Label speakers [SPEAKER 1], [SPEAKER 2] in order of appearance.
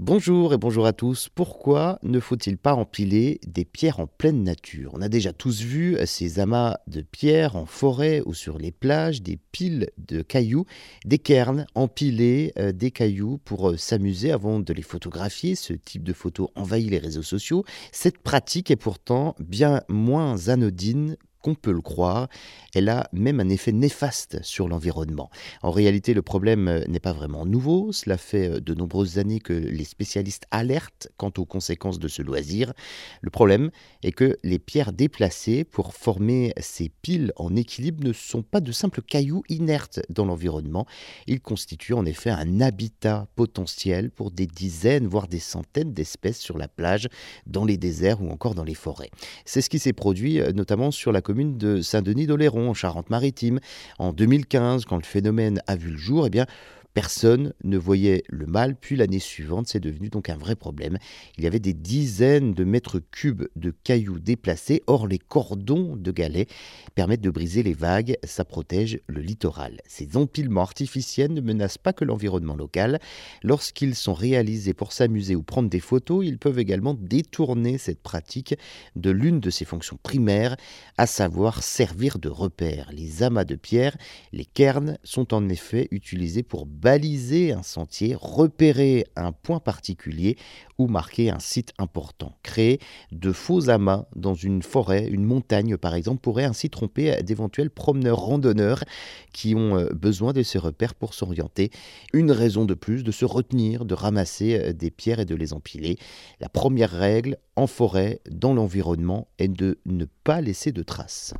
[SPEAKER 1] Bonjour et bonjour à tous. Pourquoi ne faut-il pas empiler des pierres en pleine nature? On a déjà tous vu ces amas de pierres en forêt ou sur les plages, des piles de cailloux, des cairns empilés euh, des cailloux pour euh, s'amuser avant de les photographier. Ce type de photo envahit les réseaux sociaux. Cette pratique est pourtant bien moins anodine qu'on peut le croire, elle a même un effet néfaste sur l'environnement. En réalité, le problème euh, n'est pas vraiment nouveau, cela fait euh, de nombreuses années que les spécialistes alertent quant aux conséquences de ce loisir. Le problème est que les pierres déplacées pour former ces piles en équilibre ne sont pas de simples cailloux inertes dans l'environnement, ils constituent en effet un habitat potentiel pour des dizaines, voire des centaines d'espèces sur la plage, dans les déserts ou encore dans les forêts. C'est ce qui s'est produit euh, notamment sur la commune de Saint-Denis-d'Oléron, en Charente-Maritime. En 2015, quand le phénomène a vu le jour, eh bien, Personne ne voyait le mal, puis l'année suivante, c'est devenu donc un vrai problème. Il y avait des dizaines de mètres cubes de cailloux déplacés, or les cordons de galets permettent de briser les vagues, ça protège le littoral. Ces empilements artificiels ne menacent pas que l'environnement local. Lorsqu'ils sont réalisés pour s'amuser ou prendre des photos, ils peuvent également détourner cette pratique de l'une de ses fonctions primaires, à savoir servir de repère. Les amas de pierre, les cairns, sont en effet utilisés pour baliser un sentier, repérer un point particulier ou marquer un site important. Créer de faux amas dans une forêt, une montagne par exemple, pourrait ainsi tromper d'éventuels promeneurs randonneurs qui ont euh, besoin de ces repères pour s'orienter. Une raison de plus de se retenir, de ramasser euh, des pierres et de les empiler. La première règle en forêt, dans l'environnement, est de ne pas laisser de traces.